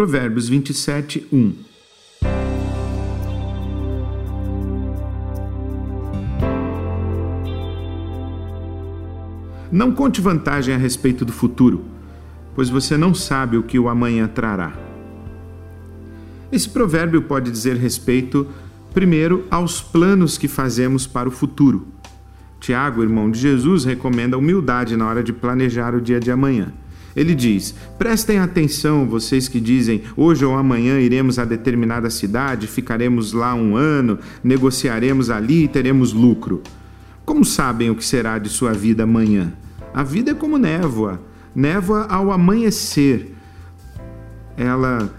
Provérbios 27, 1. Não conte vantagem a respeito do futuro, pois você não sabe o que o amanhã trará. Esse provérbio pode dizer respeito, primeiro, aos planos que fazemos para o futuro. Tiago, irmão de Jesus, recomenda humildade na hora de planejar o dia de amanhã. Ele diz: Prestem atenção, vocês que dizem, hoje ou amanhã iremos a determinada cidade, ficaremos lá um ano, negociaremos ali e teremos lucro. Como sabem o que será de sua vida amanhã? A vida é como névoa, névoa ao amanhecer. Ela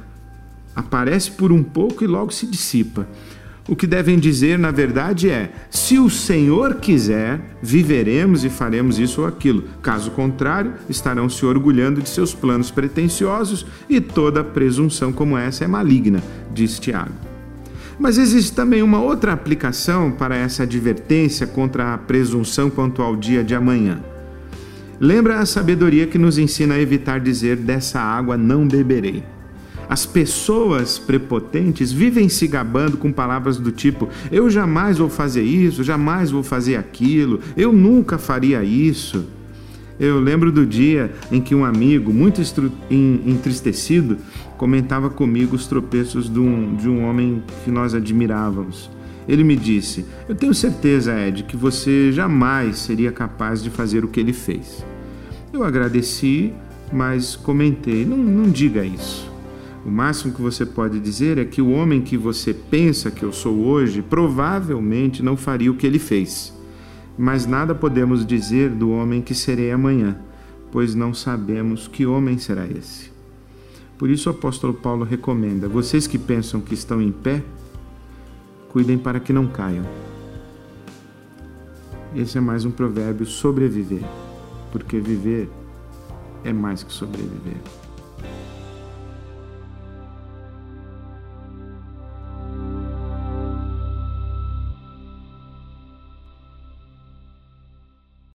aparece por um pouco e logo se dissipa. O que devem dizer, na verdade, é: se o Senhor quiser, viveremos e faremos isso ou aquilo. Caso contrário, estarão se orgulhando de seus planos pretensiosos e toda presunção como essa é maligna, diz Tiago. Mas existe também uma outra aplicação para essa advertência contra a presunção quanto ao dia de amanhã. Lembra a sabedoria que nos ensina a evitar dizer: dessa água não beberei. As pessoas prepotentes vivem se gabando com palavras do tipo: eu jamais vou fazer isso, jamais vou fazer aquilo, eu nunca faria isso. Eu lembro do dia em que um amigo, muito entristecido, comentava comigo os tropeços de um, de um homem que nós admirávamos. Ele me disse: Eu tenho certeza, Ed, que você jamais seria capaz de fazer o que ele fez. Eu agradeci, mas comentei: Não, não diga isso. O máximo que você pode dizer é que o homem que você pensa que eu sou hoje provavelmente não faria o que ele fez. Mas nada podemos dizer do homem que serei amanhã, pois não sabemos que homem será esse. Por isso o apóstolo Paulo recomenda: vocês que pensam que estão em pé, cuidem para que não caiam. Esse é mais um provérbio sobreviver, porque viver é mais que sobreviver.